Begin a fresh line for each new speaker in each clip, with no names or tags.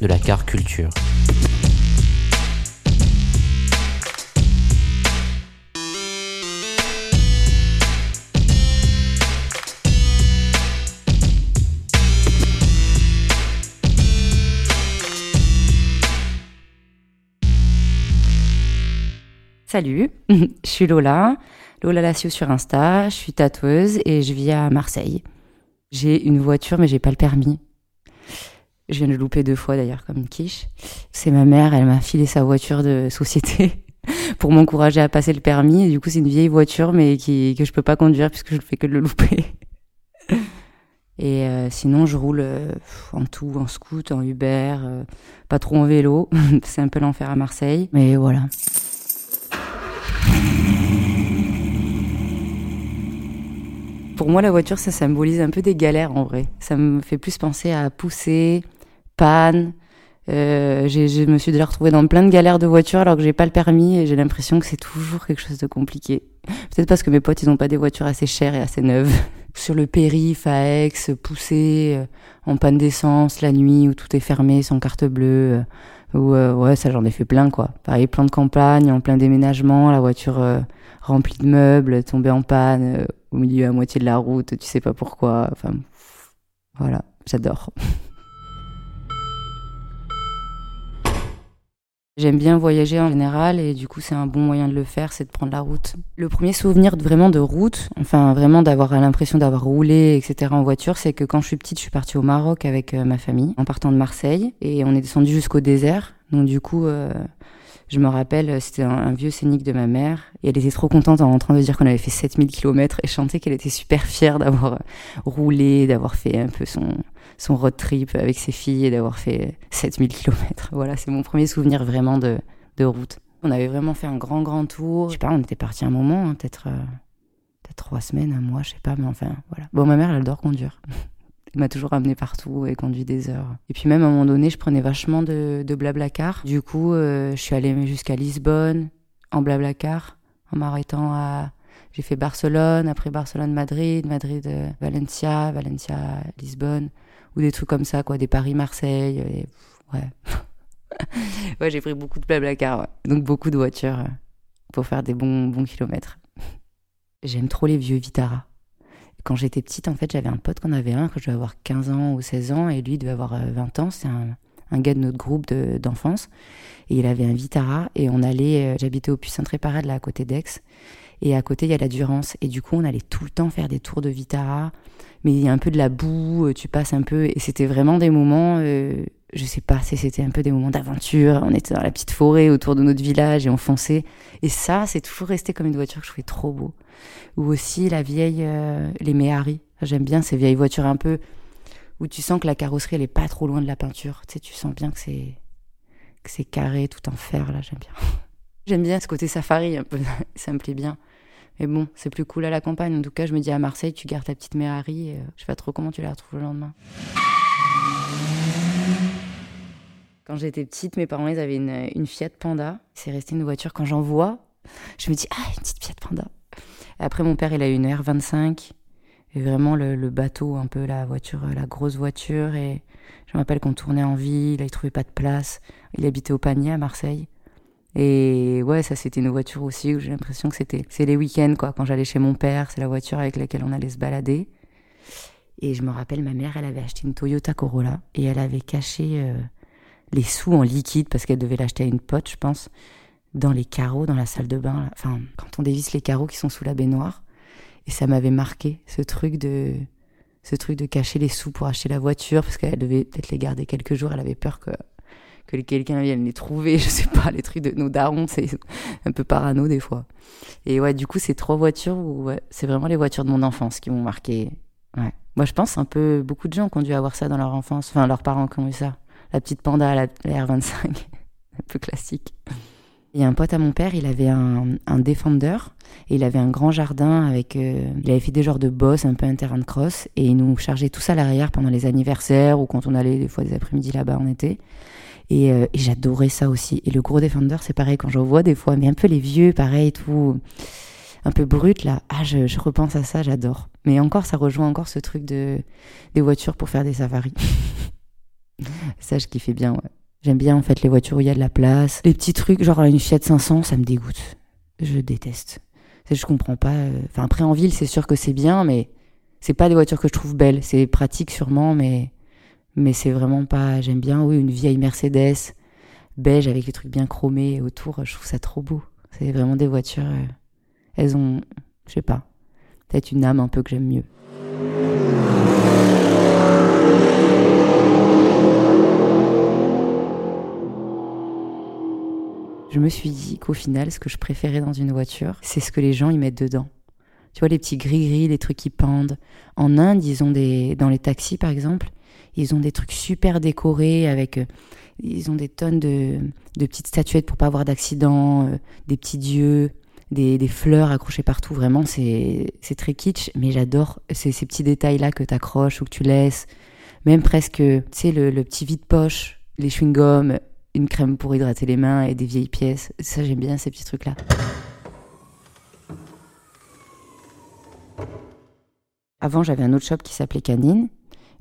De la car culture.
Salut, je suis Lola, Lola Lassio sur Insta, je suis tatoueuse et je vis à Marseille. J'ai une voiture mais j'ai pas le permis. Je viens de louper deux fois d'ailleurs comme une quiche. C'est ma mère, elle m'a filé sa voiture de société pour m'encourager à passer le permis. Et du coup c'est une vieille voiture mais que je peux pas conduire puisque je ne fais que de le louper. Et euh, sinon, je roule euh, en tout, en scoot, en Uber, euh, pas trop en vélo. c'est un peu l'enfer à Marseille. Mais voilà. Pour moi, la voiture, ça symbolise un peu des galères en vrai. Ça me fait plus penser à pousser, panne. Euh, je me suis déjà retrouvée dans plein de galères de voiture alors que j'ai pas le permis et j'ai l'impression que c'est toujours quelque chose de compliqué. Peut-être parce que mes potes, ils ont pas des voitures assez chères et assez neuves. Sur le périph' à Aix, pousser euh, en panne d'essence la nuit où tout est fermé sans carte bleue. euh, Ou euh, ouais, ça j'en ai fait plein quoi. Pareil, plan de campagne, en plein déménagement, la voiture euh, remplie de meubles, tombée en panne euh, au milieu à moitié de la route, tu sais pas pourquoi. Enfin, voilà, j'adore. J'aime bien voyager en général et du coup c'est un bon moyen de le faire, c'est de prendre la route. Le premier souvenir vraiment de route, enfin vraiment d'avoir l'impression d'avoir roulé, etc. en voiture, c'est que quand je suis petite, je suis partie au Maroc avec euh, ma famille en partant de Marseille et on est descendu jusqu'au désert. Donc du coup, euh, je me rappelle, c'était un, vieux scénic de ma mère et elle était trop contente en train de dire qu'on avait fait 7000 km et chantait qu'elle était super fière d'avoir euh, roulé, d'avoir fait un peu son, son road trip avec ses filles et d'avoir fait 7000 km. Voilà, c'est mon premier souvenir vraiment de, de route. On avait vraiment fait un grand, grand tour. Je sais pas, on était parti un moment, hein, peut-être euh, trois semaines, un mois, je sais pas, mais enfin, voilà. Bon, ma mère, elle adore conduire. Elle m'a toujours amené partout et conduit des heures. Et puis même à un moment donné, je prenais vachement de, de blablacar. Du coup, euh, je suis allée jusqu'à Lisbonne en blablacar, en m'arrêtant à... J'ai fait Barcelone, après Barcelone-Madrid, Madrid, euh, Valencia, Valencia-Lisbonne, ou des trucs comme ça, quoi, des Paris-Marseille, et... ouais. ouais, j'ai pris beaucoup de blablacar, ouais. donc beaucoup de voitures euh, pour faire des bons, bons kilomètres. J'aime trop les vieux Vitara. Quand j'étais petite, en fait, j'avais un pote qu'on avait un, quand je devais avoir 15 ans ou 16 ans, et lui devait avoir euh, 20 ans. C'est un, un gars de notre groupe de- d'enfance. et il avait un Vitara, et on allait, euh, j'habitais au Puy-Saint-Tréparade, là, à côté d'Aix. Et à côté, il y a la Durance. Et du coup, on allait tout le temps faire des tours de Vitara. Mais il y a un peu de la boue, euh, tu passes un peu. Et c'était vraiment des moments, euh, je sais pas, c'est- c'était un peu des moments d'aventure. On était dans la petite forêt autour de notre village et on fonçait. Et ça, c'est toujours resté comme une voiture que je trouvais trop beau. Ou aussi la vieille, euh, les Méhari. J'aime bien ces vieilles voitures un peu où tu sens que la carrosserie, elle est pas trop loin de la peinture. Tu sais, tu sens bien que c'est que c'est carré, tout en fer, là, j'aime bien. J'aime bien ce côté safari ça me plaît bien. Mais bon, c'est plus cool à la campagne. En tout cas, je me dis à Marseille, tu gardes ta petite Méhari. Euh, je sais pas trop comment tu la retrouves le lendemain. Quand j'étais petite, mes parents, ils avaient une, une Fiat Panda. C'est resté une voiture. Quand j'en vois, je me dis, ah, une petite Fiat Panda. Après, mon père, il a eu une R25. Et vraiment, le, le bateau, un peu la voiture, la grosse voiture. Et je me rappelle qu'on tournait en ville, il trouvait pas de place. Il habitait au Panier, à Marseille. Et ouais, ça c'était une voiture aussi où j'ai l'impression que c'était c'est les week-ends quoi. Quand j'allais chez mon père, c'est la voiture avec laquelle on allait se balader. Et je me rappelle, ma mère, elle avait acheté une Toyota Corolla et elle avait caché euh, les sous en liquide parce qu'elle devait l'acheter à une pote, je pense, dans les carreaux dans la salle de bain. là. Enfin, quand on dévisse les carreaux qui sont sous la baignoire. Et ça m'avait marqué ce truc de ce truc de cacher les sous pour acheter la voiture parce qu'elle devait peut-être les garder quelques jours. Elle avait peur que que quelqu'un vienne les trouver. Je sais pas, les trucs de nos darons, c'est un peu parano des fois. Et ouais, du coup, ces trois voitures, ouais, c'est vraiment les voitures de mon enfance qui m'ont marqué. Ouais. Moi, je pense un peu beaucoup de gens qui ont dû avoir ça dans leur enfance, enfin leurs parents qui ont eu ça. La petite panda, la, la R25, un peu classique. A un pote à mon père, il avait un, un Defender et il avait un grand jardin avec. Euh, il avait fait des genres de boss, un peu un terrain de cross et il nous chargeait tout ça à l'arrière pendant les anniversaires ou quand on allait des fois des après-midi là-bas en été. Et, euh, et j'adorais ça aussi. Et le gros Defender, c'est pareil quand j'en vois des fois, mais un peu les vieux, pareil, tout un peu brut là. Ah, je, je repense à ça, j'adore. Mais encore, ça rejoint encore ce truc de des voitures pour faire des safaris. ça, je kiffais bien, ouais. J'aime bien en fait les voitures où il y a de la place. Les petits trucs, genre une Fiat 500, ça me dégoûte. Je déteste. Je comprends pas. Euh, enfin, après en ville, c'est sûr que c'est bien, mais c'est pas des voitures que je trouve belles. C'est pratique sûrement, mais mais c'est vraiment pas. J'aime bien, oui, une vieille Mercedes beige avec les trucs bien chromés autour. Je trouve ça trop beau. C'est vraiment des voitures. Euh, elles ont, je sais pas, peut-être une âme un peu que j'aime mieux. Je me suis dit qu'au final, ce que je préférais dans une voiture, c'est ce que les gens y mettent dedans. Tu vois, les petits gris-gris, les trucs qui pendent. En Inde, ils ont des, dans les taxis par exemple, ils ont des trucs super décorés avec, euh, ils ont des tonnes de, de petites statuettes pour pas avoir d'accident, euh, des petits dieux, des, des, fleurs accrochées partout. Vraiment, c'est, très kitsch, mais j'adore ces, ces petits détails-là que tu accroches ou que tu laisses. Même presque, tu sais, le, le petit vide-poche, les chewing-gums, une crème pour hydrater les mains et des vieilles pièces. Ça, j'aime bien ces petits trucs-là. Avant, j'avais un autre shop qui s'appelait Canine.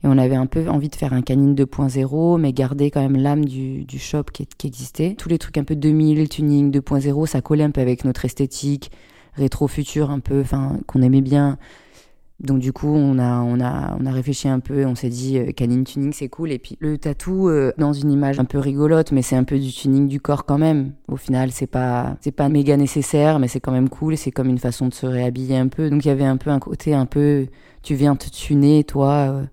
Et on avait un peu envie de faire un Canine 2.0, mais garder quand même l'âme du, du, shop qui, qui, existait. Tous les trucs un peu 2000, tuning 2.0, ça collait un peu avec notre esthétique, rétro-futur un peu, enfin, qu'on aimait bien. Donc du coup, on a, on a, on a réfléchi un peu, on s'est dit euh, canine tuning c'est cool. Et puis le tatou euh, dans une image un peu rigolote, mais c'est un peu du tuning du corps quand même. Au final, c'est pas, c'est pas méga nécessaire, mais c'est quand même cool. C'est comme une façon de se réhabiller un peu. Donc il y avait un peu un côté un peu, tu viens te tuner toi euh,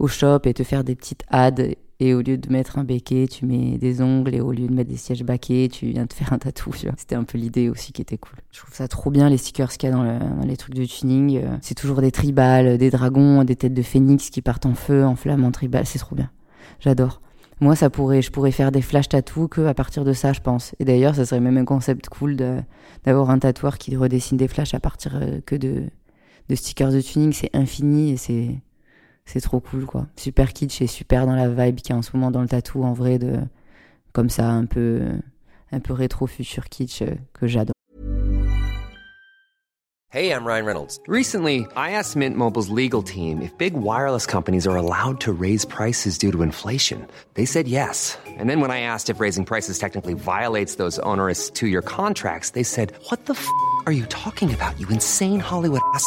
au shop et te faire des petites ads et au lieu de mettre un béquet, tu mets des ongles. Et au lieu de mettre des sièges baquets, tu viens de faire un tatou. C'était un peu l'idée aussi qui était cool. Je trouve ça trop bien les stickers qu'il y a dans, le, dans, les trucs de tuning. Euh, c'est toujours des tribales, des dragons, des têtes de phénix qui partent en feu, en flamme, en tribal. C'est trop bien. J'adore. Moi, ça pourrait, je pourrais faire des flash tattoos que à partir de ça, je pense. Et d'ailleurs, ça serait même un concept cool d'avoir un tatoueur qui redessine des flashs à partir euh, que de stickers de tuning. C'est infini et c'est c'est trop cool quoi. Super kitsch et super dans la vibe qui est en ce moment dans le tatou en vrai de comme ça un peu un peu rétro futur kitsch euh, que j'adore.
Hey, I'm Ryan Reynolds. Recently, I asked Mint Mobile's legal team if big wireless companies are allowed to raise prices due to inflation. They said yes. And then when I asked if raising prices technically violates those onerous 2-year contracts, they said, "What the f*** are you talking about? You insane Hollywood ass."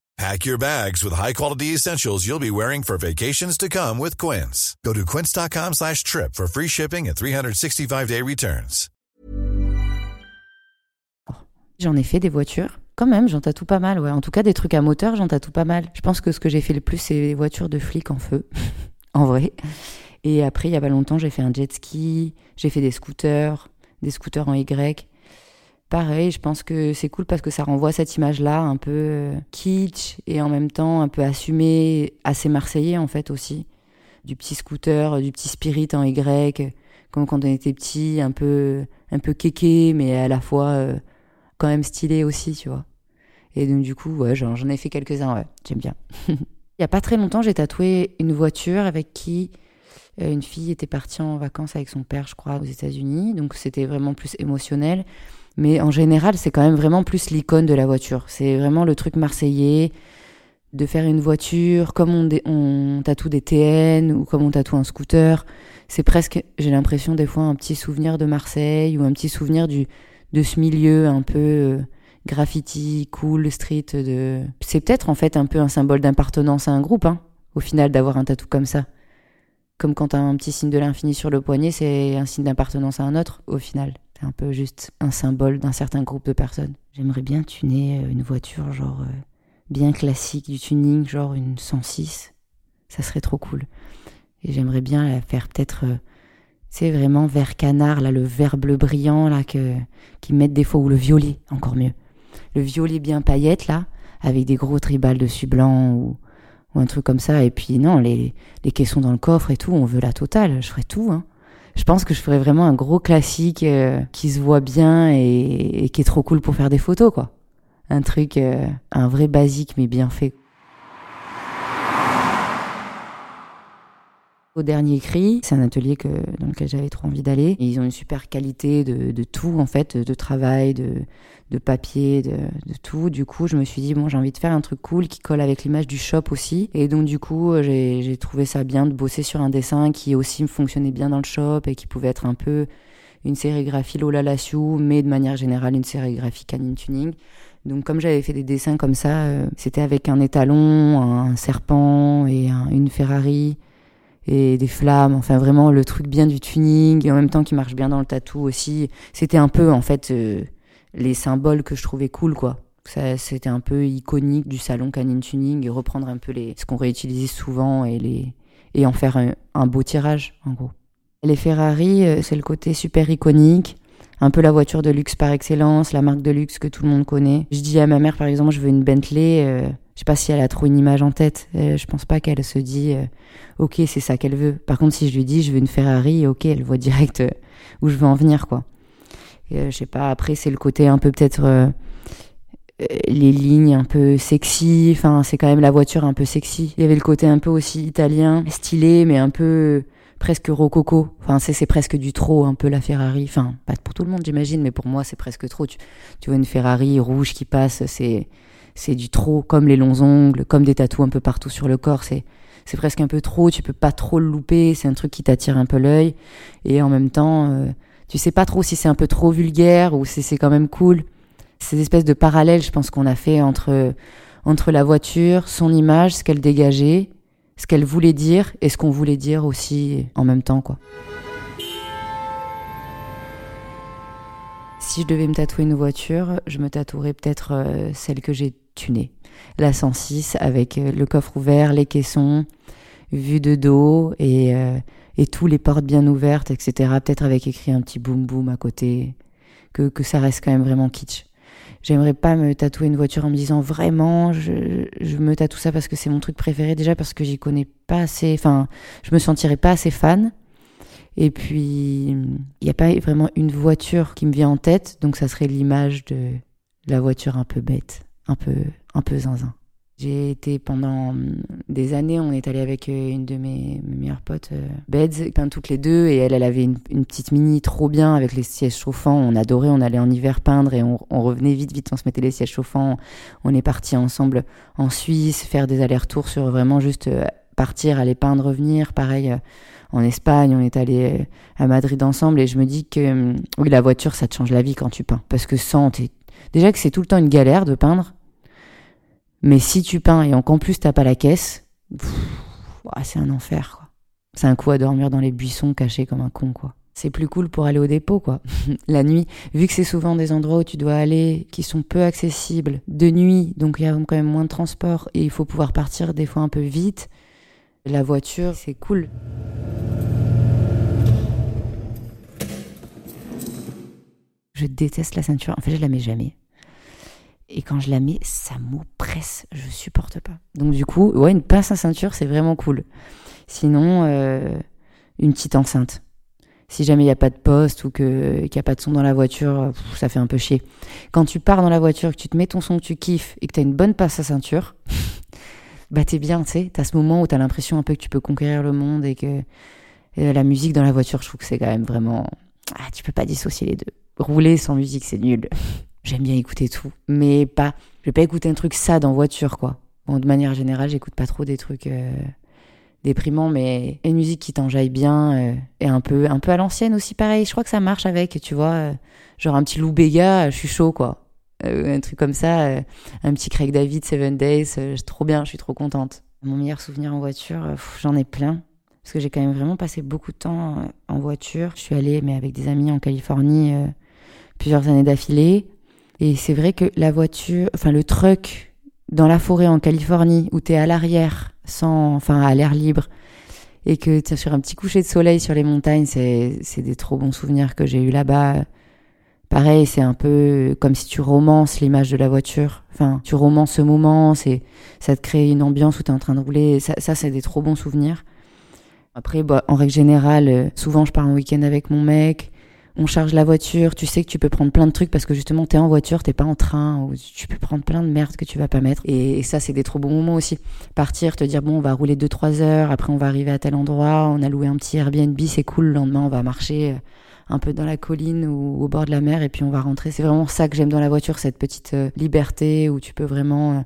Pack your bags with high-quality essentials you'll be wearing for vacations to come with Quince. Go to quince.com slash trip for free shipping and 365-day returns.
J'en ai fait des voitures. Quand même, j'en tatoue pas mal, ouais. En tout cas, des trucs à moteur, j'en tatoue pas mal. Je pense que ce que j'ai fait le plus, c'est les voitures de flics en feu. en vrai. Et après, il y a pas longtemps, j'ai fait un jet ski, j'ai fait des scooters, des scooters en Y. Pareil, je pense que c'est cool parce que ça renvoie cette image-là un peu euh, kitsch et en même temps un peu assumé, assez marseillais en fait aussi. Du petit scooter, du petit spirit en Y, comme quand on était petit, un peu, un peu kéké, mais à la fois euh, quand même stylé aussi, tu vois. Et donc du coup, j'en ai fait quelques-uns, ouais, j'aime bien. Il y a pas très longtemps, j'ai tatoué une voiture avec qui euh, une fille était partie en vacances avec son père, je crois, aux États-Unis. Donc c'était vraiment plus émotionnel. Mais en général, c'est quand même vraiment plus l'icône de la voiture. C'est vraiment le truc marseillais de faire une voiture comme on, on tatoue des TN ou comme on tatoue un scooter. C'est presque, j'ai l'impression des fois, un petit souvenir de Marseille ou un petit souvenir du, de ce milieu un peu euh, graffiti, cool, street. De... C'est peut-être en fait un peu un symbole d'appartenance à un groupe, hein, au final, d'avoir un tatou comme ça. Comme quand un petit signe de l'infini sur le poignet, c'est un signe d'appartenance à un autre, au final. C'est un peu juste un symbole d'un certain groupe de personnes. J'aimerais bien tuner euh, une voiture, genre euh, bien classique du tuning, genre une 106. Ça serait trop cool. Et j'aimerais bien la faire peut-être, c'est euh, vraiment vert canard, là, le vert bleu brillant, là, que, qui mettent des fois, ou le violet, encore mieux. Le violet bien paillette, là, avec des gros tribales dessus blancs, ou, ou un truc comme ça. Et puis, non, les, les caissons dans le coffre et tout, on veut la totale. Je ferais tout, hein je pense que je ferais vraiment un gros classique euh, qui se voit bien et, qui est trop cool pour faire des photos, quoi. Un truc, euh, un vrai basique mais bien fait. Au dernier cri, c'est un atelier que, dans lequel j'avais trop envie d'aller. Ils ont une super qualité de, de tout, en fait, de travail, de, de papier, de, de, tout. Du coup, je me suis dit, bon, j'ai envie de faire un truc cool qui colle avec l'image du shop aussi. Et donc, du coup, j'ai trouvé ça bien de bosser sur un dessin qui aussi fonctionnait bien dans le shop et qui pouvait être un peu une sérigraphie Lola Lassiou, mais de manière générale une sérigraphie Canine Tuning. Donc comme j'avais fait des dessins comme ça, euh, c'était avec un étalon, un serpent et une Ferrari et des flammes, enfin vraiment le truc bien du tuning et en même temps qui marche bien dans le tatou aussi. C'était un peu en fait euh, les symboles que je trouvais cool, quoi. C'était un peu iconique du salon Canine Tuning et reprendre un peu les, ce qu'on réutilisait souvent et, les, et en faire un, beau tirage, en gros. Les Ferrari, euh, c'est le côté super iconique, un peu la voiture de luxe par excellence, la marque de luxe que tout le monde connaît. Je dis à ma mère, par exemple, je veux une Bentley, euh, sais pas si elle a trop une image en tête. Euh, je pense pas qu'elle se dit, ok, c'est ça qu'elle veut. Par contre, si je lui dis, je veux une Ferrari, ok, elle voit direct où je veux en venir, quoi. Euh, je sais pas, après, c'est le côté un peu peut-être euh, euh, les lignes un peu sexy. Enfin, c'est quand même la voiture un peu sexy. Il y avait le côté un peu aussi italien, stylé, mais un peu presque rococo. Enfin, c'est presque du trop, un peu la Ferrari. Enfin, pas pour tout le monde, j'imagine, mais pour moi, c'est presque trop. Tu vois une Ferrari rouge qui passe, c'est c'est du trop, comme les longs ongles, comme des tatous un peu partout sur le corps. C'est c'est presque un peu trop. Tu peux pas trop le louper. C'est un truc qui t'attire un peu l'œil et en même temps tu sais pas trop si c'est un peu trop vulgaire ou si c'est quand même cool. Ces espèces de parallèles, je pense qu'on a fait entre, entre la voiture, son image, ce qu'elle dégageait, ce qu'elle voulait dire et ce qu'on voulait dire aussi en même temps, quoi. Si je devais me tatouer une voiture, je me tatouerais peut-être euh, celle que j'ai tunée. La 106 avec euh, le coffre ouvert, les caissons, vue de dos et, euh, et tous les portes bien ouvertes, etc. Peut-être avec écrit un petit boum boum à côté, que, que ça reste quand même vraiment kitsch. J'aimerais pas me tatouer une voiture en me disant vraiment, je, je me tatoue ça parce que c'est mon truc préféré, déjà parce que j'y connais pas assez, enfin, je me sentirais pas assez fan. Et puis, il n'y a pas vraiment une voiture qui me vient en tête, donc ça serait l'image de la voiture un peu bête, un peu, un peu zinzin. J'ai été pendant hum, des années, on est allé avec euh, une de mes, meilleures potes, euh, Beds, peint toutes les deux, et elle, elle avait une, petite mini trop bien avec les sièges chauffants. On adorait, on allait en hiver peindre et on, revenait vite, vite, on se mettait les sièges chauffants. On est parti ensemble en Suisse, faire des allers-retours sur vraiment juste euh, partir, aller peindre, revenir. Pareil, en Espagne, on est allé à Madrid ensemble, et je me dis que hum, oui, la voiture, ça te change la vie quand tu peins, parce que sans, déjà que c'est tout le temps une galère de peindre mais si tu peins et qu'en plus t'as pas la caisse, c'est un enfer. C'est un coup à dormir dans les buissons cachés comme un con. C'est plus cool pour aller au dépôt, quoi. la nuit, vu que c'est souvent des endroits où tu dois aller qui sont peu accessibles de nuit, donc il y a quand même moins de transport et il faut pouvoir partir des fois un peu vite. La voiture, c'est cool. Je déteste la ceinture. En fait, je la mets jamais. Et quand je la mets, ça m'oppresse. Je supporte pas. Donc du coup, ouais, une pince à ceinture, c'est vraiment cool. Sinon, euh, une petite enceinte. Si jamais il n'y a pas de poste ou qu'il n'y a pas de son dans la voiture, ça fait un peu chier. Quand tu pars dans la voiture, que tu te mets ton son que tu kiffes et que tu as une bonne pince à ceinture, bah t'es bien, tu sais. T'as ce moment où t'as l'impression un peu que tu peux conquérir le monde et que la musique dans la voiture, je trouve que c'est quand même vraiment... Ah, tu peux pas dissocier les deux rouler sans musique, c'est nul. J'aime bien écouter tout, mais pas. Je vais pas écouter un truc sad en voiture, quoi. Bon, de manière générale, j'écoute pas trop des trucs euh, déprimants, mais une musique qui t'enjaille bien euh, et un peu, un peu à l'ancienne aussi, pareil. Je crois que ça marche avec, tu vois. euh, genre un petit Lou Bega, je suis chaud, quoi. Un truc comme ça, un petit Craig David, Seven Days, trop bien, je suis trop contente. Mon meilleur souvenir en voiture, j'en ai plein. Parce que j'ai quand même vraiment passé beaucoup de temps en voiture. Je suis allée, mais avec des amis en Californie, plusieurs années d'affilée. Et c'est vrai que la voiture, enfin le truck dans la forêt en Californie, où t'es à l'arrière, sans, enfin à l'air libre, et que t'es sur un petit coucher de soleil sur les montagnes, c'est, c'est des trop bons souvenirs que j'ai eu là-bas. Pareil, c'est un peu comme si tu romances l'image de la voiture. Enfin, tu romances ce moment, c'est, ça te crée une ambiance où t'es en train de rouler. Ça, ça c'est des trop bons souvenirs. Après, bah, en règle générale, euh, souvent je pars en week-end avec mon mec. On charge la voiture, tu sais que tu peux prendre plein de trucs parce que justement t'es en voiture, t'es pas en train, ou tu peux prendre plein de merde que tu vas pas mettre. Et, ça, c'est des trop bons moments aussi. Partir, te dire bon, on va rouler 2-3 heures, après on va arriver à tel endroit, on a loué un petit Airbnb, c'est cool. Le lendemain, on va marcher euh, un peu dans la colline ou au bord de la mer et puis on va rentrer. C'est vraiment ça que j'aime dans la voiture, cette petite euh, liberté où tu peux vraiment euh,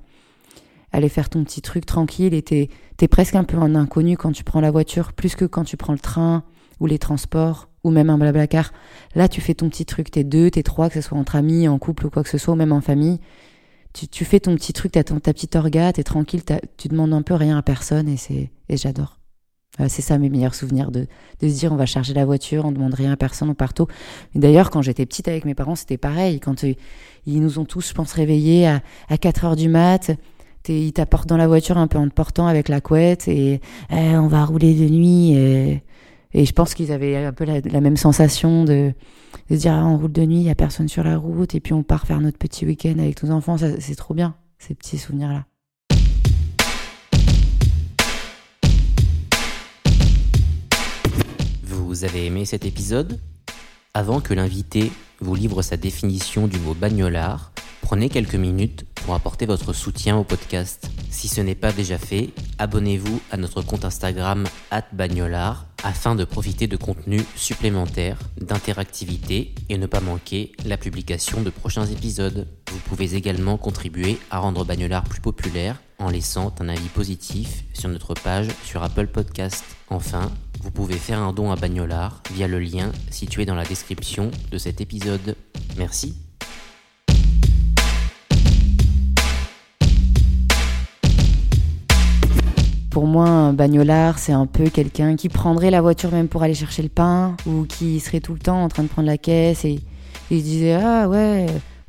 aller faire ton petit truc tranquille et t'es es presque un peu en inconnu quand tu prends la voiture, plus que quand tu prends le train ou les transports ou même un blablacar. Là, tu fais ton petit truc, t'es deux, t'es trois, que ce soit entre amis, en couple ou quoi que ce soit, ou même en famille. Tu, tu fais ton petit truc, t'as ta petite orga, t'es tranquille, tu demandes un peu rien à personne et c'est et j'adore. Euh, c'est ça mes meilleurs souvenirs de, de se dire on va charger la voiture, on demande rien à personne, on part tôt. D'ailleurs, quand j'étais petite avec mes parents, c'était pareil. Quand euh, ils nous ont tous, je pense, réveillés à, à 4 heures du mat, ils t'apportent dans la voiture un peu en te portant avec la couette et Eh, on va rouler de nuit. Et je pense qu'ils avaient un peu la, même sensation de, se dire ah, on roule de nuit, il y a personne sur la route et puis on part faire notre petit week-end avec nos enfants. C'est trop bien, ces petits souvenirs-là.
Vous avez aimé cet épisode? Avant que l'invité vous livre sa définition du mot bagnolard, prenez quelques minutes pour apporter votre soutien au podcast. Si ce n'est pas déjà fait, abonnez-vous à notre compte Instagram @bagnolard afin de profiter de contenus supplémentaires, d'interactivité et ne pas manquer la publication de prochains épisodes. Vous pouvez également contribuer à rendre Bagnolard plus populaire en laissant un avis positif sur notre page sur Apple Podcast. Enfin, vous pouvez faire un don à Bagnolard via le lien situé dans la description de cet épisode. Merci.
Pour moi, un bagnolard, c'est un peu quelqu'un qui prendrait la voiture même pour aller chercher le pain ou qui serait tout le temps en train de prendre la caisse et il disait ah ouais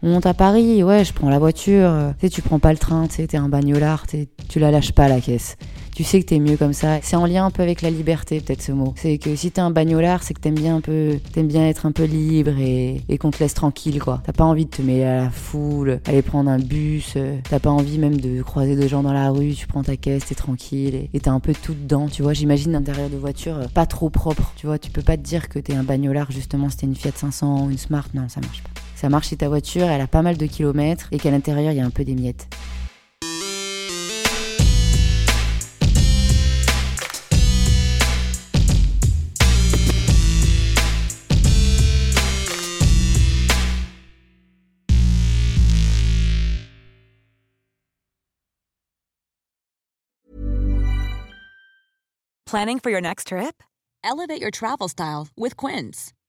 on monte à Paris ouais je prends la voiture tu sais tu prends pas le train tu sais t'es un bagnolard tu la lâches pas la caisse. Tu sais que t'es mieux comme ça. C'est en lien un peu avec la liberté peut-être ce mot. C'est que si t'es un bagnolard c'est que t'aimes bien un peu t'aimes bien être un peu libre et, qu'on te laisse tranquille quoi. T'as pas envie de te mêler à la foule aller prendre un bus euh, t'as pas envie même de croiser des gens dans la rue tu prends ta caisse t'es tranquille et et t'es un peu tout dedans tu vois. J'imagine l'intérieur de voiture euh, pas trop propre tu vois. Tu peux pas te dire que t'es un bagnolard justement si t'es une Fiat 500 ou une Smart. Non ça marche pas ça marche si ta voiture elle a pas mal de kilomètres et qu'à l'intérieur il y a un peu des miettes
Planning for your next trip? Elevate your travel style with Quince.